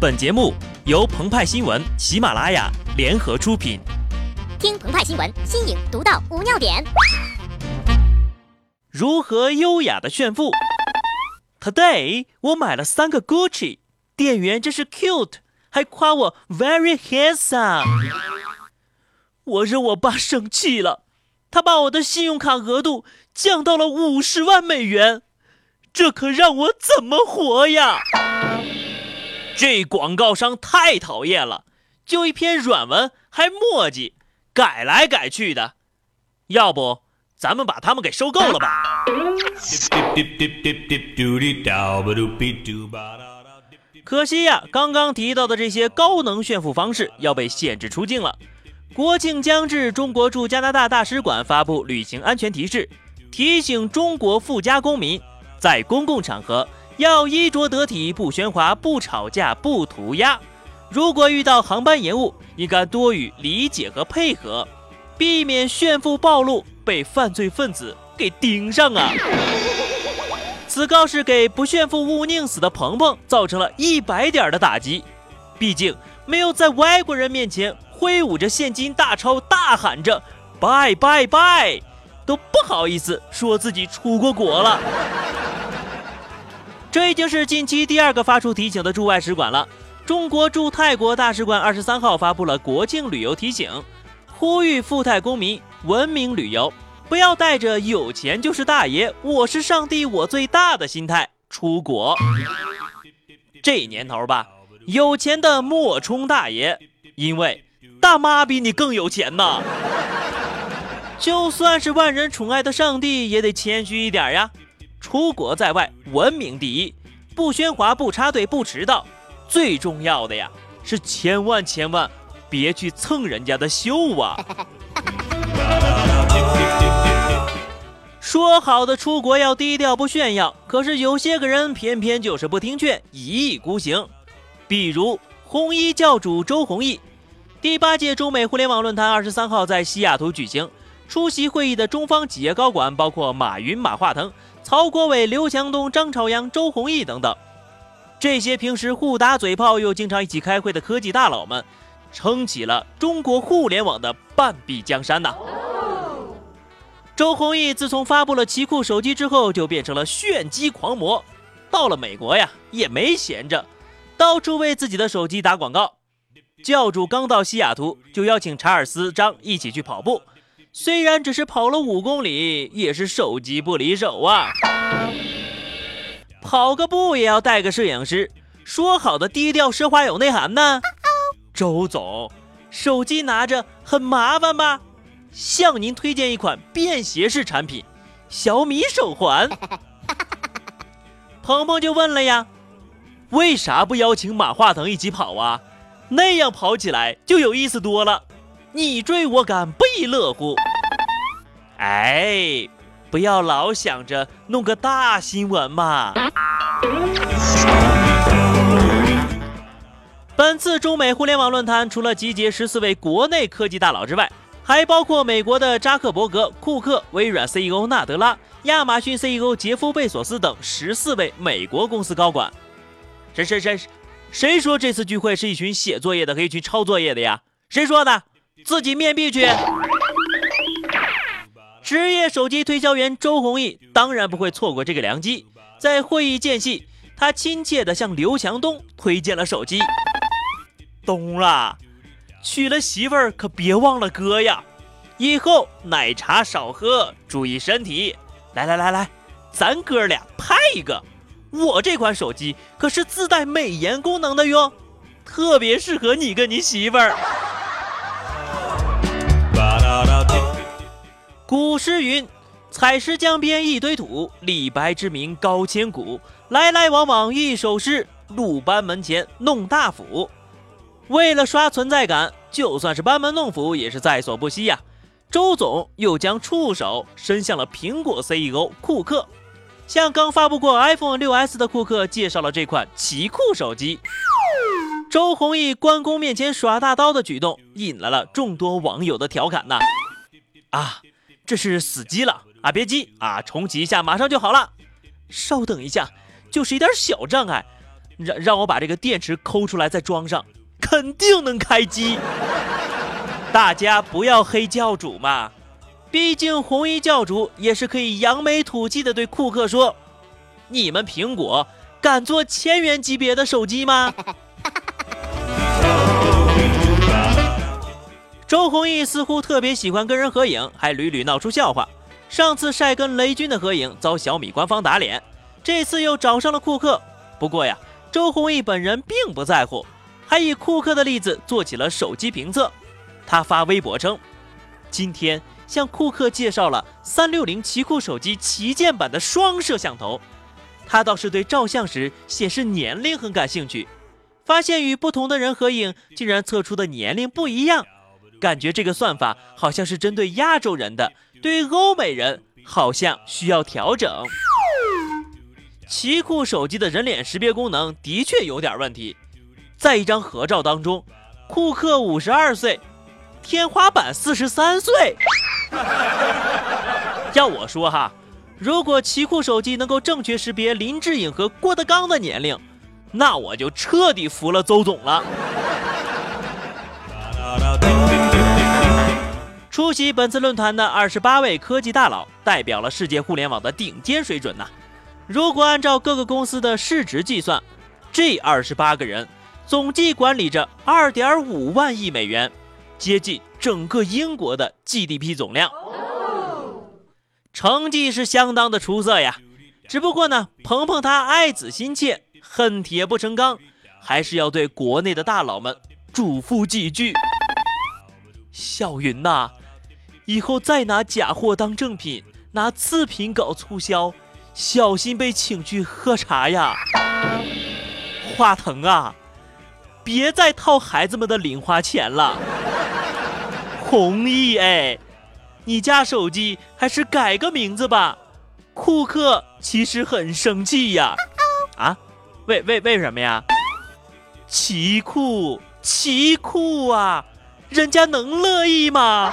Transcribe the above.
本节目由澎湃新闻、喜马拉雅联合出品。听澎湃新闻，新颖独到，无尿点。如何优雅的炫富？Today 我买了三个 Gucci，店员真是 cute，还夸我 very handsome。我惹我爸生气了，他把我的信用卡额度降到了五十万美元，这可让我怎么活呀？这广告商太讨厌了，就一篇软文还墨迹，改来改去的。要不咱们把他们给收购了吧？可惜呀，刚刚提到的这些高能炫富方式要被限制出境了。国庆将至，中国驻加拿大大使馆发布旅行安全提示，提醒中国富家公民在公共场合。要衣着得体，不喧哗，不吵架，不涂鸦。如果遇到航班延误，应该多予理解和配合，避免炫富暴露，被犯罪分子给盯上啊！此告示给不炫富勿宁死的鹏鹏造成了一百点的打击，毕竟没有在外国人面前挥舞着现金大钞，大喊着拜拜拜，都不好意思说自己出过国了。这已经是近期第二个发出提醒的驻外使馆了。中国驻泰国大使馆二十三号发布了国庆旅游提醒，呼吁赴泰公民文明旅游，不要带着“有钱就是大爷，我是上帝，我最大的”心态出国。这年头吧，有钱的莫充大爷，因为大妈比你更有钱呐。就算是万人宠爱的上帝，也得谦虚一点呀。出国在外，文明第一，不喧哗，不插队，不迟到。最重要的呀，是千万千万别去蹭人家的秀啊！说好的出国要低调不炫耀，可是有些个人偏偏就是不听劝，一意孤行。比如红衣教主周鸿祎。第八届中美互联网论坛二十三号在西雅图举行，出席会议的中方企业高管包括马云、马化腾。曹国伟、刘强东、张朝阳、周鸿祎等等，这些平时互打嘴炮又经常一起开会的科技大佬们，撑起了中国互联网的半壁江山呐。周鸿祎自从发布了奇酷手机之后，就变成了炫机狂魔。到了美国呀，也没闲着，到处为自己的手机打广告。教主刚到西雅图，就邀请查尔斯、张一起去跑步。虽然只是跑了五公里，也是手机不离手啊！跑个步也要带个摄影师，说好的低调奢华有内涵呢？周总，手机拿着很麻烦吧？向您推荐一款便携式产品——小米手环。鹏鹏就问了呀，为啥不邀请马化腾一起跑啊？那样跑起来就有意思多了。你追我赶不亦乐乎？哎，不要老想着弄个大新闻嘛！本次中美互联网论坛除了集结十四位国内科技大佬之外，还包括美国的扎克伯格、库克、微软 CEO 纳德拉、亚马逊 CEO 杰夫贝索斯等十四位美国公司高管。谁谁谁谁说这次聚会是一群写作业的和一群抄作业的呀？谁说的？自己面壁去！职业手机推销员周鸿祎当然不会错过这个良机，在会议间隙，他亲切地向刘强东推荐了手机。东啊，娶了媳妇儿可别忘了哥呀！以后奶茶少喝，注意身体。来来来来，咱哥俩拍一个！我这款手机可是自带美颜功能的哟，特别适合你跟你媳妇儿。古诗云：“采石江边一堆土，李白之名高千古。来来往往一首诗，鲁班门前弄大斧。”为了刷存在感，就算是班门弄斧也是在所不惜呀。周总又将触手伸向了苹果 CEO 库克，向刚发布过 iPhone 6s 的库克介绍了这款奇酷手机。周鸿祎关公面前耍大刀的举动，引来了众多网友的调侃呐。啊！这是死机了啊！别急啊，重启一下，马上就好了。稍等一下，就是一点小障碍，让让我把这个电池抠出来再装上，肯定能开机。大家不要黑教主嘛，毕竟红衣教主也是可以扬眉吐气的对库克说：“你们苹果敢做千元级别的手机吗？”周鸿祎似乎特别喜欢跟人合影，还屡屡闹出笑话。上次晒跟雷军的合影遭小米官方打脸，这次又找上了库克。不过呀，周鸿祎本人并不在乎，还以库克的例子做起了手机评测。他发微博称，今天向库克介绍了三六零奇酷手机旗舰版的双摄像头。他倒是对照相时显示年龄很感兴趣，发现与不同的人合影，竟然测出的年龄不一样。感觉这个算法好像是针对亚洲人的，对于欧美人好像需要调整。奇酷手机的人脸识别功能的确有点问题，在一张合照当中，库克五十二岁，天花板四十三岁。要我说哈，如果奇酷手机能够正确识别林志颖和郭德纲的年龄，那我就彻底服了邹总了。出席本次论坛的二十八位科技大佬，代表了世界互联网的顶尖水准呐。如果按照各个公司的市值计算，这二十八个人总计管理着二点五万亿美元，接近整个英国的 GDP 总量，成绩是相当的出色呀。只不过呢，鹏鹏他爱子心切，恨铁不成钢，还是要对国内的大佬们嘱咐几句：小云呐。以后再拿假货当正品，拿次品搞促销，小心被请去喝茶呀！华腾啊，别再套孩子们的零花钱了。弘毅哎，你家手机还是改个名字吧。库克其实很生气呀。啊？为为为什么呀？奇酷奇酷啊，人家能乐意吗？